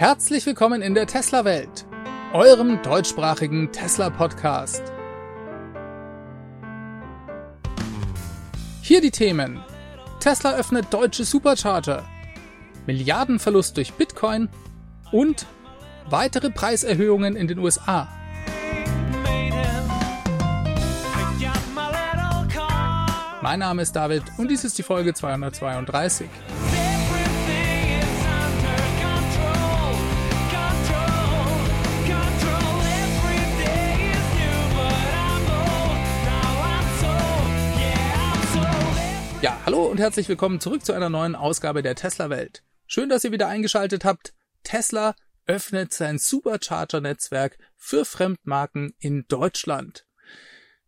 Herzlich willkommen in der Tesla-Welt, eurem deutschsprachigen Tesla-Podcast. Hier die Themen. Tesla öffnet deutsche Supercharger, Milliardenverlust durch Bitcoin und weitere Preiserhöhungen in den USA. Mein Name ist David und dies ist die Folge 232. hallo und herzlich willkommen zurück zu einer neuen Ausgabe der Tesla Welt. Schön, dass ihr wieder eingeschaltet habt. Tesla öffnet sein Supercharger-Netzwerk für Fremdmarken in Deutschland.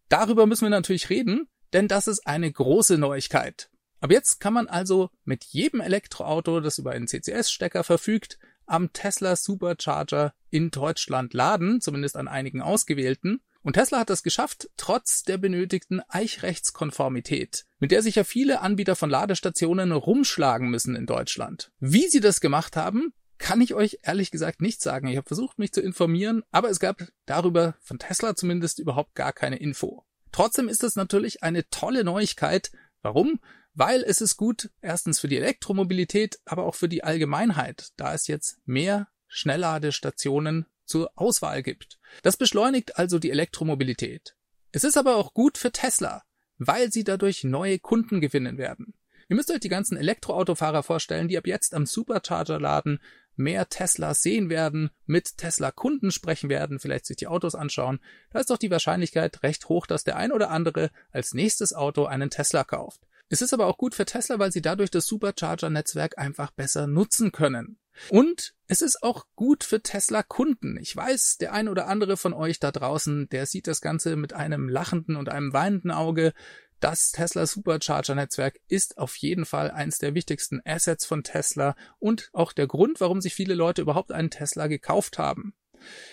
Darüber müssen wir natürlich reden, denn das ist eine große Neuigkeit. Ab jetzt kann man also mit jedem Elektroauto, das über einen CCS-Stecker verfügt, am Tesla Supercharger in Deutschland laden, zumindest an einigen ausgewählten. Und Tesla hat das geschafft, trotz der benötigten Eichrechtskonformität, mit der sich ja viele Anbieter von Ladestationen rumschlagen müssen in Deutschland. Wie sie das gemacht haben, kann ich euch ehrlich gesagt nicht sagen. Ich habe versucht, mich zu informieren, aber es gab darüber von Tesla zumindest überhaupt gar keine Info. Trotzdem ist es natürlich eine tolle Neuigkeit. Warum? Weil es ist gut, erstens für die Elektromobilität, aber auch für die Allgemeinheit, da es jetzt mehr Schnellladestationen zur Auswahl gibt. Das beschleunigt also die Elektromobilität. Es ist aber auch gut für Tesla, weil sie dadurch neue Kunden gewinnen werden. Ihr müsst euch die ganzen Elektroautofahrer vorstellen, die ab jetzt am Supercharger laden, mehr Teslas sehen werden, mit Tesla-Kunden sprechen werden, vielleicht sich die Autos anschauen. Da ist doch die Wahrscheinlichkeit recht hoch, dass der ein oder andere als nächstes Auto einen Tesla kauft. Es ist aber auch gut für Tesla, weil sie dadurch das Supercharger-Netzwerk einfach besser nutzen können. Und es ist auch gut für Tesla-Kunden. Ich weiß, der ein oder andere von euch da draußen, der sieht das Ganze mit einem lachenden und einem weinenden Auge. Das Tesla Supercharger Netzwerk ist auf jeden Fall eines der wichtigsten Assets von Tesla und auch der Grund, warum sich viele Leute überhaupt einen Tesla gekauft haben.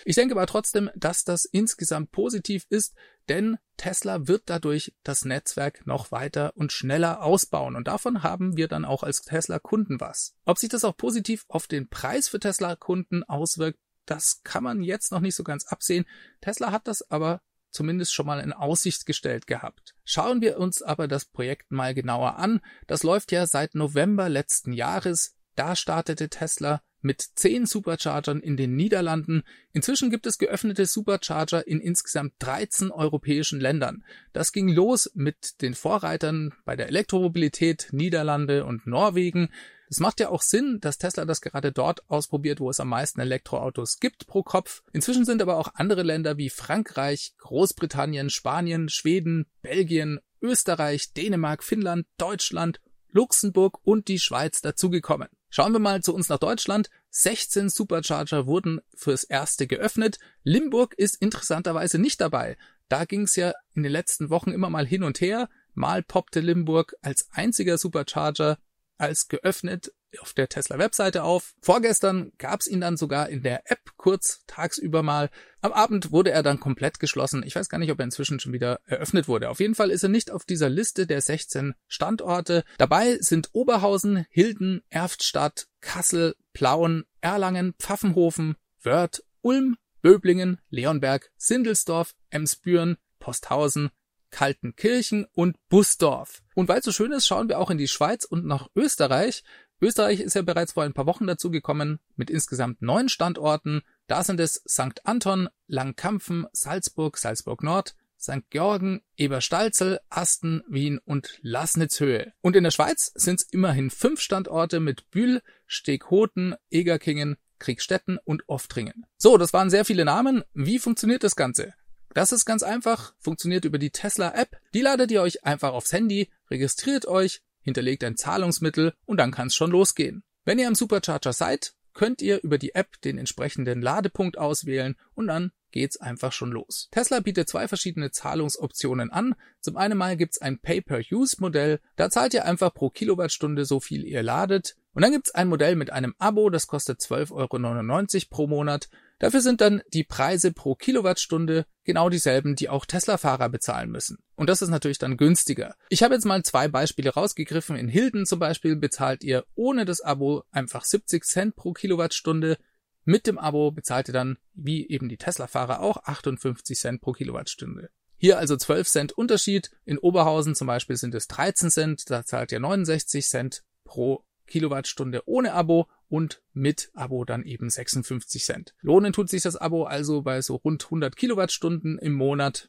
Ich denke aber trotzdem, dass das insgesamt positiv ist, denn Tesla wird dadurch das Netzwerk noch weiter und schneller ausbauen und davon haben wir dann auch als Tesla-Kunden was. Ob sich das auch positiv auf den Preis für Tesla-Kunden auswirkt, das kann man jetzt noch nicht so ganz absehen. Tesla hat das aber zumindest schon mal in Aussicht gestellt gehabt. Schauen wir uns aber das Projekt mal genauer an. Das läuft ja seit November letzten Jahres. Da startete Tesla mit zehn Superchargern in den Niederlanden. Inzwischen gibt es geöffnete Supercharger in insgesamt 13 europäischen Ländern. Das ging los mit den Vorreitern bei der Elektromobilität Niederlande und Norwegen. Es macht ja auch Sinn, dass Tesla das gerade dort ausprobiert, wo es am meisten Elektroautos gibt pro Kopf. Inzwischen sind aber auch andere Länder wie Frankreich, Großbritannien, Spanien, Schweden, Belgien, Österreich, Dänemark, Finnland, Deutschland, Luxemburg und die Schweiz dazugekommen. Schauen wir mal zu uns nach Deutschland. 16 Supercharger wurden fürs erste geöffnet. Limburg ist interessanterweise nicht dabei. Da ging es ja in den letzten Wochen immer mal hin und her. Mal poppte Limburg als einziger Supercharger als geöffnet auf der Tesla-Webseite auf. Vorgestern gab's ihn dann sogar in der App kurz tagsüber mal. Am Abend wurde er dann komplett geschlossen. Ich weiß gar nicht, ob er inzwischen schon wieder eröffnet wurde. Auf jeden Fall ist er nicht auf dieser Liste der 16 Standorte. Dabei sind Oberhausen, Hilden, Erftstadt, Kassel, Plauen, Erlangen, Pfaffenhofen, Wörth, Ulm, Böblingen, Leonberg, Sindelsdorf, Emsbüren, Posthausen, Kaltenkirchen und Busdorf. Und weil es so schön ist, schauen wir auch in die Schweiz und nach Österreich. Österreich ist ja bereits vor ein paar Wochen dazu gekommen mit insgesamt neun Standorten. Da sind es St. Anton, Langkampfen, Salzburg, Salzburg Nord, St. Georgen, Eberstalzel, Asten, Wien und Lasnitzhöhe. Und in der Schweiz sind es immerhin fünf Standorte mit Bühl, Steghoten, Egerkingen, Kriegstetten und Oftringen. So, das waren sehr viele Namen. Wie funktioniert das Ganze? Das ist ganz einfach, funktioniert über die Tesla App. Die ladet ihr euch einfach aufs Handy, registriert euch, hinterlegt ein Zahlungsmittel und dann kann es schon losgehen. Wenn ihr am Supercharger seid, könnt ihr über die App den entsprechenden Ladepunkt auswählen und dann geht's einfach schon los. Tesla bietet zwei verschiedene Zahlungsoptionen an. Zum einen mal gibt's ein Pay-per-Use-Modell. Da zahlt ihr einfach pro Kilowattstunde so viel ihr ladet. Und dann gibt's ein Modell mit einem Abo, das kostet 12,99 Euro pro Monat. Dafür sind dann die Preise pro Kilowattstunde genau dieselben, die auch Tesla-Fahrer bezahlen müssen. Und das ist natürlich dann günstiger. Ich habe jetzt mal zwei Beispiele rausgegriffen. In Hilden zum Beispiel bezahlt ihr ohne das Abo einfach 70 Cent pro Kilowattstunde. Mit dem Abo bezahlt ihr dann, wie eben die Tesla-Fahrer auch, 58 Cent pro Kilowattstunde. Hier also 12 Cent Unterschied. In Oberhausen zum Beispiel sind es 13 Cent, da zahlt ihr 69 Cent pro Kilowattstunde ohne Abo und mit Abo dann eben 56 Cent. Lohnen tut sich das Abo also bei so rund 100 Kilowattstunden im Monat.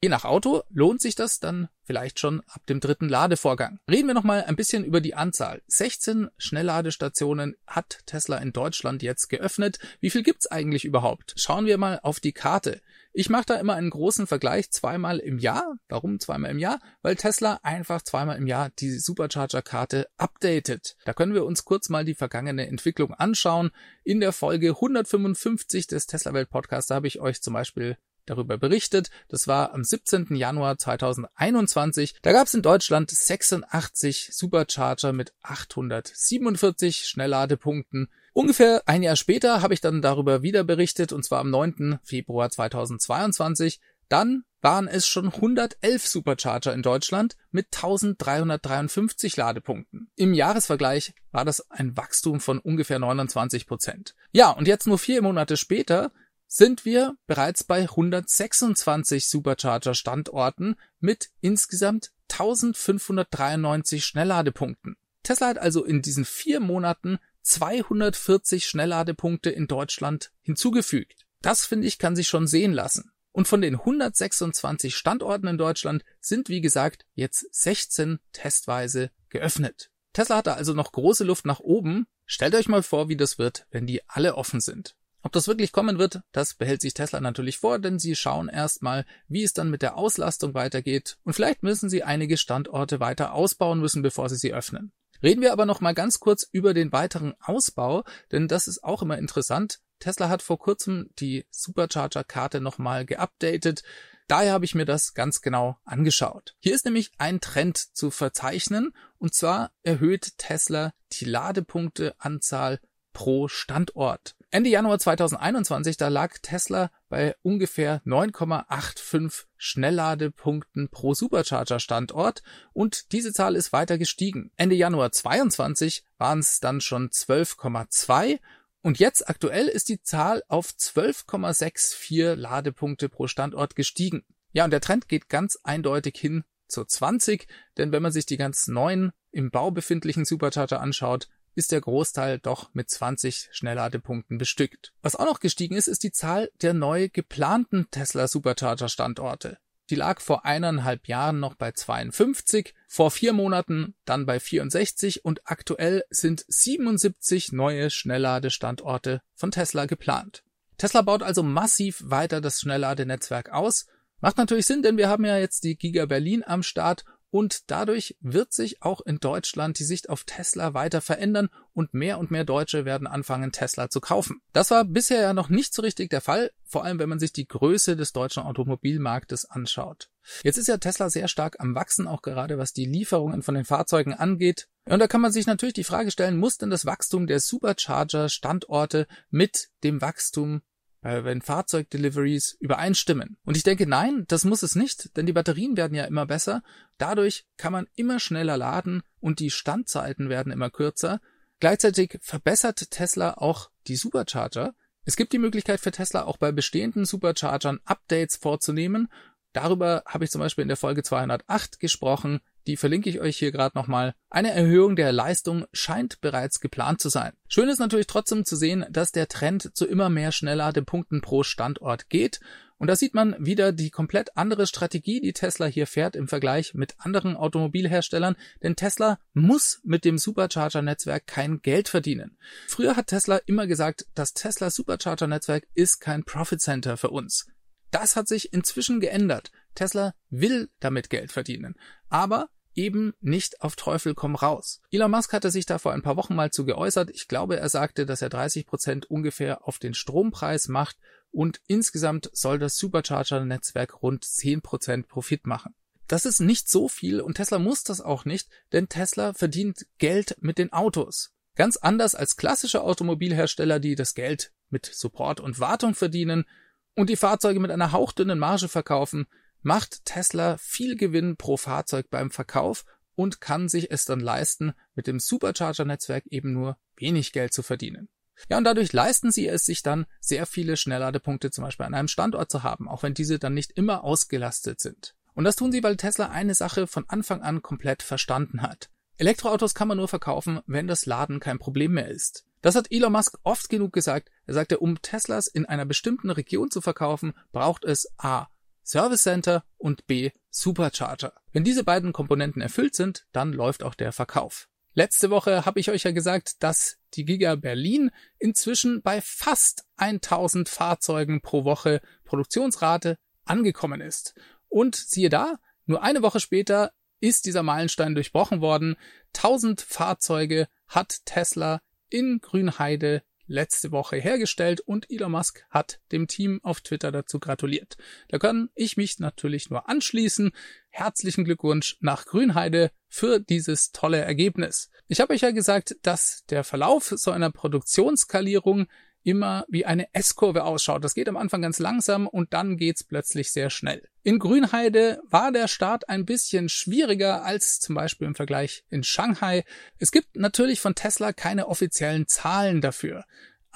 Je nach Auto lohnt sich das dann vielleicht schon ab dem dritten Ladevorgang. Reden wir nochmal ein bisschen über die Anzahl. 16 Schnellladestationen hat Tesla in Deutschland jetzt geöffnet. Wie viel gibt's eigentlich überhaupt? Schauen wir mal auf die Karte. Ich mache da immer einen großen Vergleich zweimal im Jahr. Warum zweimal im Jahr? Weil Tesla einfach zweimal im Jahr die Supercharger-Karte updatet. Da können wir uns kurz mal die vergangene Entwicklung anschauen. In der Folge 155 des Tesla Welt Podcasts habe ich euch zum Beispiel darüber berichtet. Das war am 17. Januar 2021. Da gab es in Deutschland 86 Supercharger mit 847 Schnellladepunkten. Ungefähr ein Jahr später habe ich dann darüber wieder berichtet, und zwar am 9. Februar 2022. Dann waren es schon 111 Supercharger in Deutschland mit 1353 Ladepunkten. Im Jahresvergleich war das ein Wachstum von ungefähr 29 Prozent. Ja, und jetzt nur vier Monate später sind wir bereits bei 126 Supercharger-Standorten mit insgesamt 1593 Schnellladepunkten. Tesla hat also in diesen vier Monaten 240 Schnellladepunkte in Deutschland hinzugefügt. Das finde ich kann sich schon sehen lassen. Und von den 126 Standorten in Deutschland sind wie gesagt jetzt 16 testweise geöffnet. Tesla hat da also noch große Luft nach oben. Stellt euch mal vor, wie das wird, wenn die alle offen sind. Ob das wirklich kommen wird, das behält sich Tesla natürlich vor, denn sie schauen erstmal, wie es dann mit der Auslastung weitergeht und vielleicht müssen sie einige Standorte weiter ausbauen müssen, bevor sie sie öffnen. Reden wir aber noch mal ganz kurz über den weiteren Ausbau, denn das ist auch immer interessant. Tesla hat vor kurzem die Supercharger-Karte nochmal geupdatet. Daher habe ich mir das ganz genau angeschaut. Hier ist nämlich ein Trend zu verzeichnen, und zwar erhöht Tesla die Ladepunkteanzahl pro Standort. Ende Januar 2021, da lag Tesla bei ungefähr 9,85 Schnellladepunkten pro Supercharger-Standort und diese Zahl ist weiter gestiegen. Ende Januar 22 waren es dann schon 12,2 und jetzt aktuell ist die Zahl auf 12,64 Ladepunkte pro Standort gestiegen. Ja, und der Trend geht ganz eindeutig hin zur 20, denn wenn man sich die ganz neuen im Bau befindlichen Supercharger anschaut, ist der Großteil doch mit 20 Schnellladepunkten bestückt. Was auch noch gestiegen ist, ist die Zahl der neu geplanten Tesla Supercharger Standorte. Die lag vor eineinhalb Jahren noch bei 52, vor vier Monaten dann bei 64 und aktuell sind 77 neue Schnellladestandorte von Tesla geplant. Tesla baut also massiv weiter das Schnellladenetzwerk aus. Macht natürlich Sinn, denn wir haben ja jetzt die Giga Berlin am Start und dadurch wird sich auch in Deutschland die Sicht auf Tesla weiter verändern und mehr und mehr Deutsche werden anfangen, Tesla zu kaufen. Das war bisher ja noch nicht so richtig der Fall, vor allem wenn man sich die Größe des deutschen Automobilmarktes anschaut. Jetzt ist ja Tesla sehr stark am Wachsen, auch gerade was die Lieferungen von den Fahrzeugen angeht. Und da kann man sich natürlich die Frage stellen, muss denn das Wachstum der Supercharger-Standorte mit dem Wachstum äh, wenn Fahrzeugdeliveries übereinstimmen. Und ich denke, nein, das muss es nicht, denn die Batterien werden ja immer besser. Dadurch kann man immer schneller laden und die Standzeiten werden immer kürzer. Gleichzeitig verbessert Tesla auch die Supercharger. Es gibt die Möglichkeit für Tesla auch bei bestehenden Superchargern Updates vorzunehmen. Darüber habe ich zum Beispiel in der Folge 208 gesprochen die verlinke ich euch hier gerade nochmal. Eine Erhöhung der Leistung scheint bereits geplant zu sein. Schön ist natürlich trotzdem zu sehen, dass der Trend zu immer mehr Schnellladepunkten pro Standort geht. Und da sieht man wieder die komplett andere Strategie, die Tesla hier fährt im Vergleich mit anderen Automobilherstellern, denn Tesla muss mit dem Supercharger-Netzwerk kein Geld verdienen. Früher hat Tesla immer gesagt, das Tesla Supercharger-Netzwerk ist kein Profit Center für uns. Das hat sich inzwischen geändert. Tesla will damit Geld verdienen. Aber eben nicht auf Teufel komm raus. Elon Musk hatte sich da vor ein paar Wochen mal zu geäußert. Ich glaube, er sagte, dass er 30 Prozent ungefähr auf den Strompreis macht und insgesamt soll das Supercharger-Netzwerk rund 10 Prozent Profit machen. Das ist nicht so viel und Tesla muss das auch nicht, denn Tesla verdient Geld mit den Autos. Ganz anders als klassische Automobilhersteller, die das Geld mit Support und Wartung verdienen und die Fahrzeuge mit einer hauchdünnen Marge verkaufen, macht Tesla viel Gewinn pro Fahrzeug beim Verkauf und kann sich es dann leisten, mit dem Supercharger-Netzwerk eben nur wenig Geld zu verdienen. Ja, und dadurch leisten sie es sich dann, sehr viele Schnellladepunkte zum Beispiel an einem Standort zu haben, auch wenn diese dann nicht immer ausgelastet sind. Und das tun sie, weil Tesla eine Sache von Anfang an komplett verstanden hat. Elektroautos kann man nur verkaufen, wenn das Laden kein Problem mehr ist. Das hat Elon Musk oft genug gesagt. Er sagte, um Teslas in einer bestimmten Region zu verkaufen, braucht es A. Service Center und B. Supercharger. Wenn diese beiden Komponenten erfüllt sind, dann läuft auch der Verkauf. Letzte Woche habe ich euch ja gesagt, dass die Giga Berlin inzwischen bei fast 1000 Fahrzeugen pro Woche Produktionsrate angekommen ist. Und siehe da, nur eine Woche später ist dieser Meilenstein durchbrochen worden. 1000 Fahrzeuge hat Tesla in Grünheide letzte Woche hergestellt und Elon Musk hat dem Team auf Twitter dazu gratuliert. Da kann ich mich natürlich nur anschließen. Herzlichen Glückwunsch nach Grünheide für dieses tolle Ergebnis. Ich habe euch ja gesagt, dass der Verlauf so einer Produktionsskalierung immer wie eine S-Kurve ausschaut. Das geht am Anfang ganz langsam und dann geht's plötzlich sehr schnell. In Grünheide war der Start ein bisschen schwieriger als zum Beispiel im Vergleich in Shanghai. Es gibt natürlich von Tesla keine offiziellen Zahlen dafür.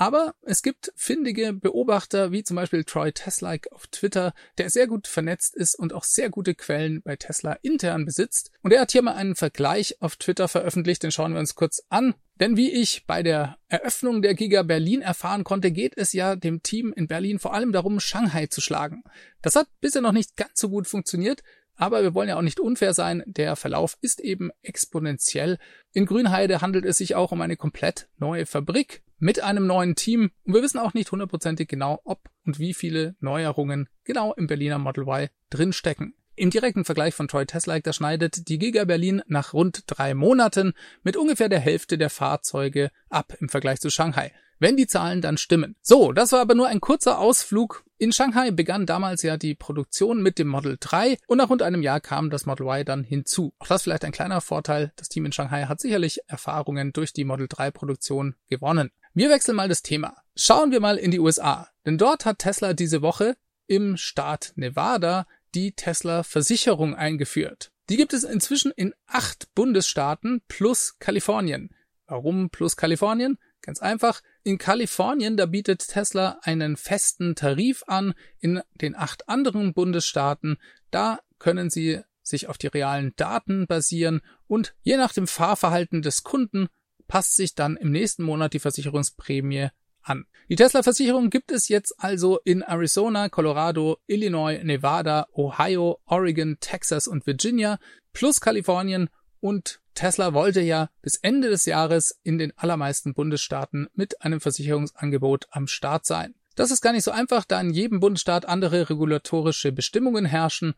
Aber es gibt findige Beobachter, wie zum Beispiel Troy Teslike auf Twitter, der sehr gut vernetzt ist und auch sehr gute Quellen bei Tesla intern besitzt. Und er hat hier mal einen Vergleich auf Twitter veröffentlicht, den schauen wir uns kurz an. Denn wie ich bei der Eröffnung der Giga Berlin erfahren konnte, geht es ja dem Team in Berlin vor allem darum, Shanghai zu schlagen. Das hat bisher noch nicht ganz so gut funktioniert, aber wir wollen ja auch nicht unfair sein. Der Verlauf ist eben exponentiell. In Grünheide handelt es sich auch um eine komplett neue Fabrik mit einem neuen Team. Und wir wissen auch nicht hundertprozentig genau, ob und wie viele Neuerungen genau im Berliner Model Y drinstecken. Im direkten Vergleich von Troy Tesla, da schneidet die Giga Berlin nach rund drei Monaten mit ungefähr der Hälfte der Fahrzeuge ab im Vergleich zu Shanghai wenn die Zahlen dann stimmen. So, das war aber nur ein kurzer Ausflug. In Shanghai begann damals ja die Produktion mit dem Model 3 und nach rund einem Jahr kam das Model Y dann hinzu. Auch das vielleicht ein kleiner Vorteil. Das Team in Shanghai hat sicherlich Erfahrungen durch die Model 3 Produktion gewonnen. Wir wechseln mal das Thema. Schauen wir mal in die USA. Denn dort hat Tesla diese Woche im Staat Nevada die Tesla Versicherung eingeführt. Die gibt es inzwischen in acht Bundesstaaten plus Kalifornien. Warum plus Kalifornien? Ganz einfach, in Kalifornien, da bietet Tesla einen festen Tarif an. In den acht anderen Bundesstaaten, da können Sie sich auf die realen Daten basieren und je nach dem Fahrverhalten des Kunden passt sich dann im nächsten Monat die Versicherungsprämie an. Die Tesla-Versicherung gibt es jetzt also in Arizona, Colorado, Illinois, Nevada, Ohio, Oregon, Texas und Virginia plus Kalifornien und Tesla wollte ja bis Ende des Jahres in den allermeisten Bundesstaaten mit einem Versicherungsangebot am Start sein. Das ist gar nicht so einfach, da in jedem Bundesstaat andere regulatorische Bestimmungen herrschen.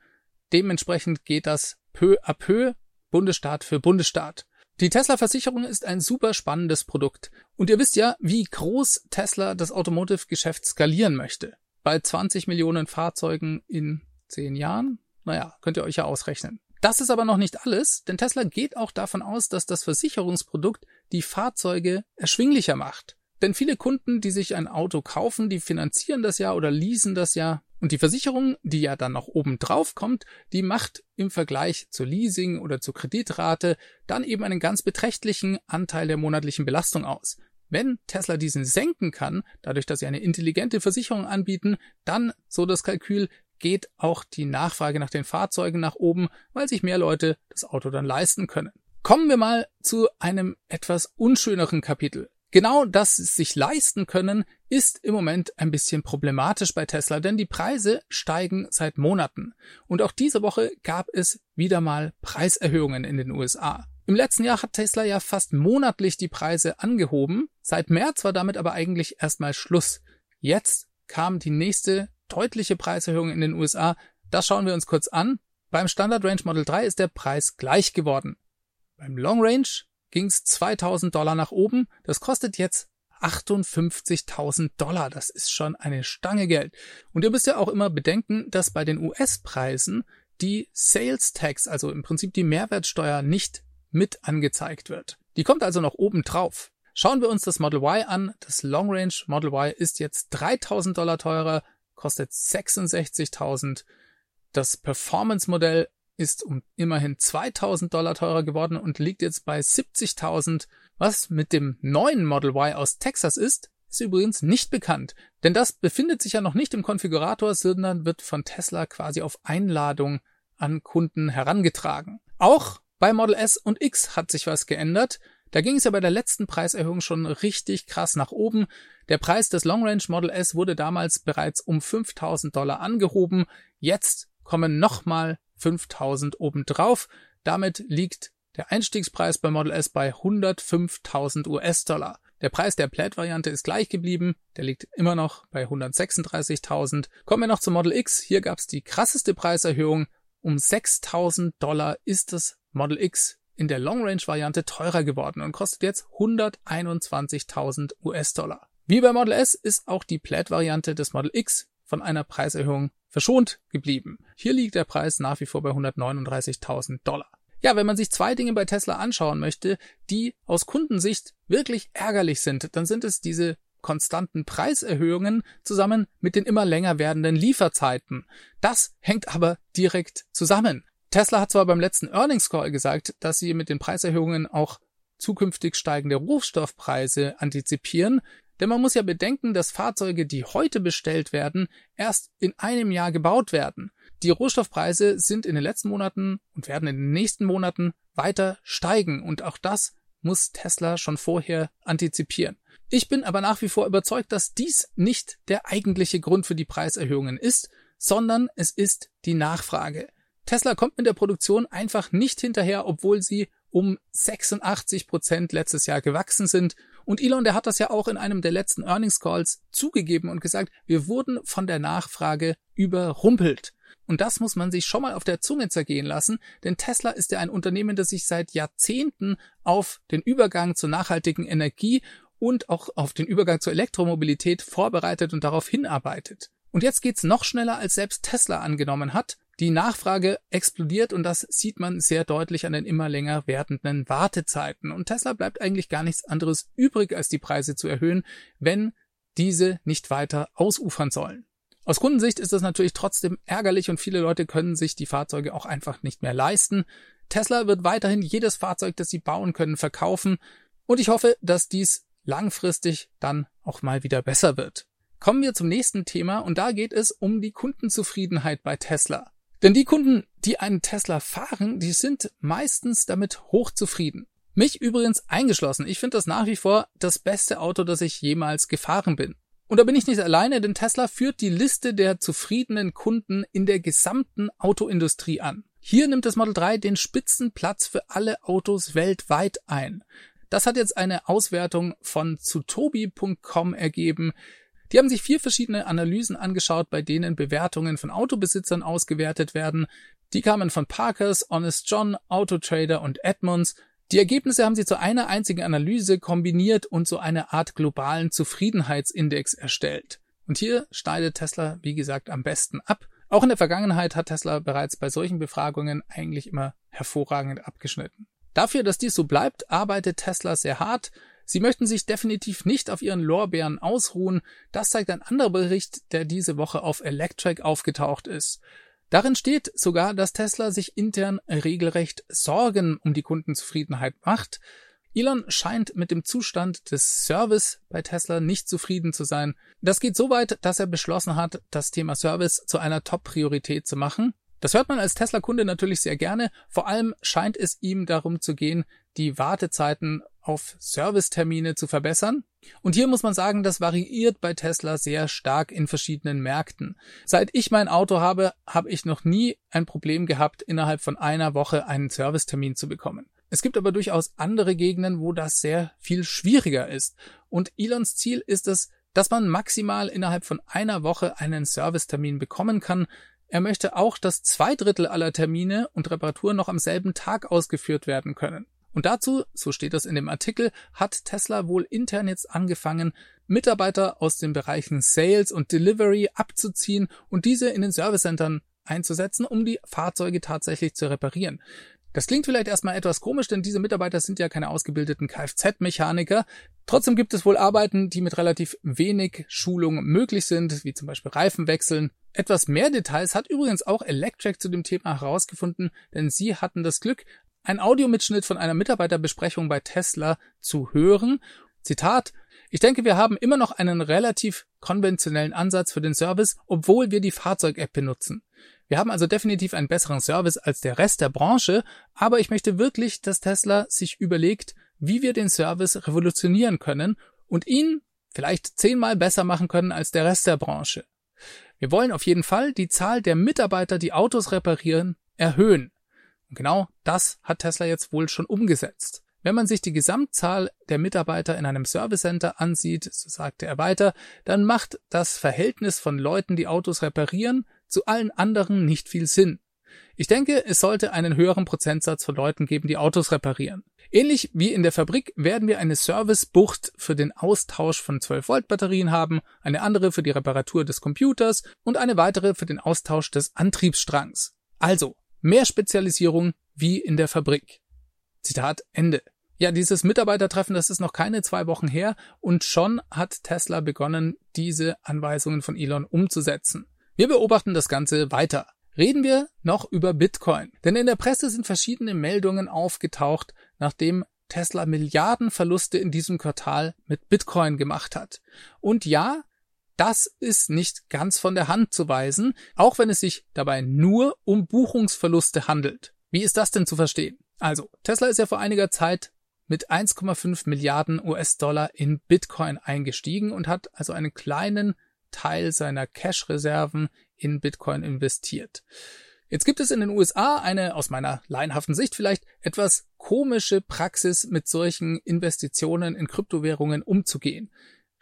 Dementsprechend geht das peu à peu, Bundesstaat für Bundesstaat. Die Tesla-Versicherung ist ein super spannendes Produkt. Und ihr wisst ja, wie groß Tesla das Automotive-Geschäft skalieren möchte. Bei 20 Millionen Fahrzeugen in 10 Jahren? Naja, könnt ihr euch ja ausrechnen. Das ist aber noch nicht alles, denn Tesla geht auch davon aus, dass das Versicherungsprodukt die Fahrzeuge erschwinglicher macht. Denn viele Kunden, die sich ein Auto kaufen, die finanzieren das ja oder leasen das ja. Und die Versicherung, die ja dann noch oben drauf kommt, die macht im Vergleich zur Leasing oder zur Kreditrate dann eben einen ganz beträchtlichen Anteil der monatlichen Belastung aus. Wenn Tesla diesen senken kann, dadurch, dass sie eine intelligente Versicherung anbieten, dann, so das Kalkül, geht auch die Nachfrage nach den Fahrzeugen nach oben, weil sich mehr Leute das Auto dann leisten können. Kommen wir mal zu einem etwas unschöneren Kapitel. Genau das sich leisten können, ist im Moment ein bisschen problematisch bei Tesla, denn die Preise steigen seit Monaten. Und auch diese Woche gab es wieder mal Preiserhöhungen in den USA. Im letzten Jahr hat Tesla ja fast monatlich die Preise angehoben. Seit März war damit aber eigentlich erstmal Schluss. Jetzt kam die nächste deutliche Preiserhöhung in den USA. Das schauen wir uns kurz an. Beim Standard Range Model 3 ist der Preis gleich geworden. Beim Long Range ging es 2000 Dollar nach oben. Das kostet jetzt 58.000 Dollar. Das ist schon eine Stange Geld. Und ihr müsst ja auch immer bedenken, dass bei den US-Preisen die Sales Tax, also im Prinzip die Mehrwertsteuer, nicht mit angezeigt wird. Die kommt also noch oben drauf. Schauen wir uns das Model Y an. Das Long Range Model Y ist jetzt 3000 Dollar teurer kostet 66.000. Das Performance-Modell ist um immerhin 2000 Dollar teurer geworden und liegt jetzt bei 70.000, was mit dem neuen Model Y aus Texas ist ist übrigens nicht bekannt, denn das befindet sich ja noch nicht im Konfigurator, sondern wird von Tesla quasi auf Einladung an Kunden herangetragen. Auch bei Model S und X hat sich was geändert. Da ging es ja bei der letzten Preiserhöhung schon richtig krass nach oben. Der Preis des Long Range Model S wurde damals bereits um 5000 Dollar angehoben. Jetzt kommen nochmal 5000 obendrauf. Damit liegt der Einstiegspreis bei Model S bei 105.000 US-Dollar. Der Preis der Plaid-Variante ist gleich geblieben, der liegt immer noch bei 136.000. Kommen wir noch zum Model X. Hier gab es die krasseste Preiserhöhung. Um 6.000 Dollar ist das Model X in der Long Range Variante teurer geworden und kostet jetzt 121.000 US-Dollar. Wie bei Model S ist auch die Plaid Variante des Model X von einer Preiserhöhung verschont geblieben. Hier liegt der Preis nach wie vor bei 139.000 Dollar. Ja, wenn man sich zwei Dinge bei Tesla anschauen möchte, die aus Kundensicht wirklich ärgerlich sind, dann sind es diese konstanten Preiserhöhungen zusammen mit den immer länger werdenden Lieferzeiten. Das hängt aber direkt zusammen. Tesla hat zwar beim letzten Earnings Call gesagt, dass sie mit den Preiserhöhungen auch zukünftig steigende Rohstoffpreise antizipieren, denn man muss ja bedenken, dass Fahrzeuge, die heute bestellt werden, erst in einem Jahr gebaut werden. Die Rohstoffpreise sind in den letzten Monaten und werden in den nächsten Monaten weiter steigen und auch das muss Tesla schon vorher antizipieren. Ich bin aber nach wie vor überzeugt, dass dies nicht der eigentliche Grund für die Preiserhöhungen ist, sondern es ist die Nachfrage. Tesla kommt mit der Produktion einfach nicht hinterher, obwohl sie um 86 Prozent letztes Jahr gewachsen sind. Und Elon, der hat das ja auch in einem der letzten Earnings Calls zugegeben und gesagt, wir wurden von der Nachfrage überrumpelt. Und das muss man sich schon mal auf der Zunge zergehen lassen, denn Tesla ist ja ein Unternehmen, das sich seit Jahrzehnten auf den Übergang zur nachhaltigen Energie und auch auf den Übergang zur Elektromobilität vorbereitet und darauf hinarbeitet. Und jetzt geht's noch schneller, als selbst Tesla angenommen hat. Die Nachfrage explodiert und das sieht man sehr deutlich an den immer länger werdenden Wartezeiten. Und Tesla bleibt eigentlich gar nichts anderes übrig, als die Preise zu erhöhen, wenn diese nicht weiter ausufern sollen. Aus Kundensicht ist das natürlich trotzdem ärgerlich und viele Leute können sich die Fahrzeuge auch einfach nicht mehr leisten. Tesla wird weiterhin jedes Fahrzeug, das sie bauen können, verkaufen und ich hoffe, dass dies langfristig dann auch mal wieder besser wird. Kommen wir zum nächsten Thema und da geht es um die Kundenzufriedenheit bei Tesla. Denn die Kunden, die einen Tesla fahren, die sind meistens damit hochzufrieden. Mich übrigens eingeschlossen. Ich finde das nach wie vor das beste Auto, das ich jemals gefahren bin. Und da bin ich nicht alleine, denn Tesla führt die Liste der zufriedenen Kunden in der gesamten Autoindustrie an. Hier nimmt das Model 3 den Spitzenplatz für alle Autos weltweit ein. Das hat jetzt eine Auswertung von zutobi.com ergeben. Die haben sich vier verschiedene Analysen angeschaut, bei denen Bewertungen von Autobesitzern ausgewertet werden. Die kamen von Parkers, Honest John, Autotrader und Edmunds. Die Ergebnisse haben sie zu einer einzigen Analyse kombiniert und so eine Art globalen Zufriedenheitsindex erstellt. Und hier schneidet Tesla, wie gesagt, am besten ab. Auch in der Vergangenheit hat Tesla bereits bei solchen Befragungen eigentlich immer hervorragend abgeschnitten. Dafür, dass dies so bleibt, arbeitet Tesla sehr hart. Sie möchten sich definitiv nicht auf ihren Lorbeeren ausruhen. Das zeigt ein anderer Bericht, der diese Woche auf Electric aufgetaucht ist. Darin steht sogar, dass Tesla sich intern regelrecht Sorgen um die Kundenzufriedenheit macht. Elon scheint mit dem Zustand des Service bei Tesla nicht zufrieden zu sein. Das geht so weit, dass er beschlossen hat, das Thema Service zu einer Top-Priorität zu machen. Das hört man als Tesla-Kunde natürlich sehr gerne. Vor allem scheint es ihm darum zu gehen, die Wartezeiten auf Servicetermine zu verbessern. Und hier muss man sagen, das variiert bei Tesla sehr stark in verschiedenen Märkten. Seit ich mein Auto habe, habe ich noch nie ein Problem gehabt, innerhalb von einer Woche einen Servicetermin zu bekommen. Es gibt aber durchaus andere Gegenden, wo das sehr viel schwieriger ist. Und Elons Ziel ist es, dass man maximal innerhalb von einer Woche einen Servicetermin bekommen kann, er möchte auch, dass zwei Drittel aller Termine und Reparaturen noch am selben Tag ausgeführt werden können. Und dazu, so steht das in dem Artikel, hat Tesla wohl intern jetzt angefangen, Mitarbeiter aus den Bereichen Sales und Delivery abzuziehen und diese in den Servicecentern einzusetzen, um die Fahrzeuge tatsächlich zu reparieren. Das klingt vielleicht erstmal etwas komisch, denn diese Mitarbeiter sind ja keine ausgebildeten Kfz-Mechaniker. Trotzdem gibt es wohl Arbeiten, die mit relativ wenig Schulung möglich sind, wie zum Beispiel Reifenwechseln. Etwas mehr Details hat übrigens auch Electric zu dem Thema herausgefunden, denn sie hatten das Glück, ein Audiomitschnitt von einer Mitarbeiterbesprechung bei Tesla zu hören. Zitat ich denke, wir haben immer noch einen relativ konventionellen Ansatz für den Service, obwohl wir die Fahrzeug-App benutzen. Wir haben also definitiv einen besseren Service als der Rest der Branche, aber ich möchte wirklich, dass Tesla sich überlegt, wie wir den Service revolutionieren können und ihn vielleicht zehnmal besser machen können als der Rest der Branche. Wir wollen auf jeden Fall die Zahl der Mitarbeiter, die Autos reparieren, erhöhen. Und genau das hat Tesla jetzt wohl schon umgesetzt. Wenn man sich die Gesamtzahl der Mitarbeiter in einem Service Center ansieht, so sagte er weiter, dann macht das Verhältnis von Leuten, die Autos reparieren, zu allen anderen nicht viel Sinn. Ich denke, es sollte einen höheren Prozentsatz von Leuten geben, die Autos reparieren. Ähnlich wie in der Fabrik werden wir eine Servicebucht für den Austausch von 12 Volt Batterien haben, eine andere für die Reparatur des Computers und eine weitere für den Austausch des Antriebsstrangs. Also mehr Spezialisierung wie in der Fabrik. Zitat Ende. Ja, dieses Mitarbeitertreffen, das ist noch keine zwei Wochen her und schon hat Tesla begonnen, diese Anweisungen von Elon umzusetzen. Wir beobachten das Ganze weiter. Reden wir noch über Bitcoin. Denn in der Presse sind verschiedene Meldungen aufgetaucht, nachdem Tesla Milliardenverluste in diesem Quartal mit Bitcoin gemacht hat. Und ja, das ist nicht ganz von der Hand zu weisen, auch wenn es sich dabei nur um Buchungsverluste handelt. Wie ist das denn zu verstehen? Also, Tesla ist ja vor einiger Zeit mit 1,5 Milliarden US-Dollar in Bitcoin eingestiegen und hat also einen kleinen Teil seiner Cash-Reserven in Bitcoin investiert. Jetzt gibt es in den USA eine, aus meiner laienhaften Sicht vielleicht, etwas komische Praxis, mit solchen Investitionen in Kryptowährungen umzugehen.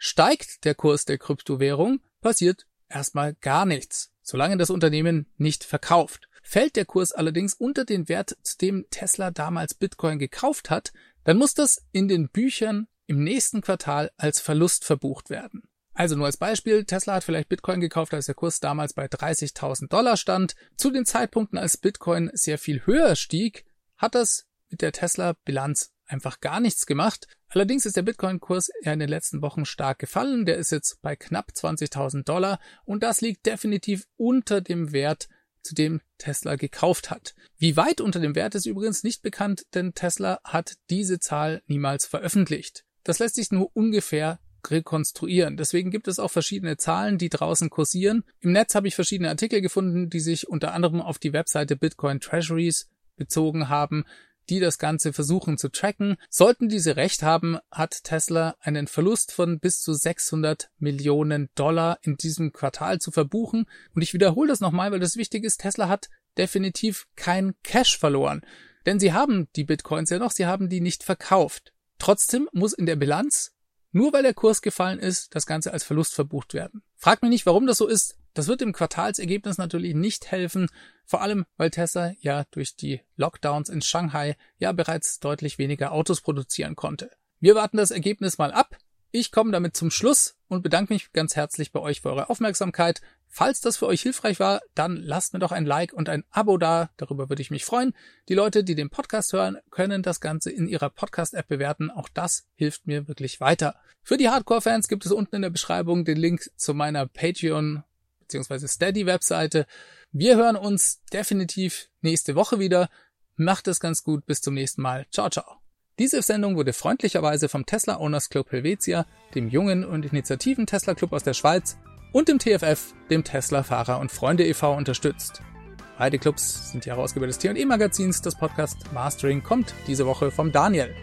Steigt der Kurs der Kryptowährung, passiert erstmal gar nichts, solange das Unternehmen nicht verkauft. Fällt der Kurs allerdings unter den Wert, zu dem Tesla damals Bitcoin gekauft hat, dann muss das in den Büchern im nächsten Quartal als Verlust verbucht werden. Also nur als Beispiel, Tesla hat vielleicht Bitcoin gekauft, als der Kurs damals bei 30.000 Dollar stand. Zu den Zeitpunkten, als Bitcoin sehr viel höher stieg, hat das mit der Tesla-Bilanz einfach gar nichts gemacht. Allerdings ist der Bitcoin-Kurs ja in den letzten Wochen stark gefallen. Der ist jetzt bei knapp 20.000 Dollar und das liegt definitiv unter dem Wert, zu dem Tesla gekauft hat. Wie weit unter dem Wert ist übrigens nicht bekannt, denn Tesla hat diese Zahl niemals veröffentlicht. Das lässt sich nur ungefähr rekonstruieren. Deswegen gibt es auch verschiedene Zahlen, die draußen kursieren. Im Netz habe ich verschiedene Artikel gefunden, die sich unter anderem auf die Webseite Bitcoin Treasuries bezogen haben die das Ganze versuchen zu tracken. Sollten diese recht haben, hat Tesla einen Verlust von bis zu 600 Millionen Dollar in diesem Quartal zu verbuchen. Und ich wiederhole das nochmal, weil das wichtig ist. Tesla hat definitiv kein Cash verloren. Denn sie haben die Bitcoins ja noch, sie haben die nicht verkauft. Trotzdem muss in der Bilanz, nur weil der Kurs gefallen ist, das Ganze als Verlust verbucht werden. Frag mich nicht, warum das so ist. Das wird im Quartalsergebnis natürlich nicht helfen, vor allem weil Tesla ja durch die Lockdowns in Shanghai ja bereits deutlich weniger Autos produzieren konnte. Wir warten das Ergebnis mal ab. Ich komme damit zum Schluss und bedanke mich ganz herzlich bei euch für eure Aufmerksamkeit. Falls das für euch hilfreich war, dann lasst mir doch ein Like und ein Abo da. Darüber würde ich mich freuen. Die Leute, die den Podcast hören, können das Ganze in ihrer Podcast-App bewerten. Auch das hilft mir wirklich weiter. Für die Hardcore-Fans gibt es unten in der Beschreibung den Link zu meiner Patreon beziehungsweise Steady-Webseite. Wir hören uns definitiv nächste Woche wieder. Macht es ganz gut. Bis zum nächsten Mal. Ciao, ciao. Diese Sendung wurde freundlicherweise vom Tesla Owners Club Helvetia, dem jungen und initiativen Tesla Club aus der Schweiz und dem TFF, dem Tesla Fahrer und Freunde e.V. unterstützt. Beide Clubs sind die Herausgeber des T&E Magazins. Das Podcast Mastering kommt diese Woche vom Daniel.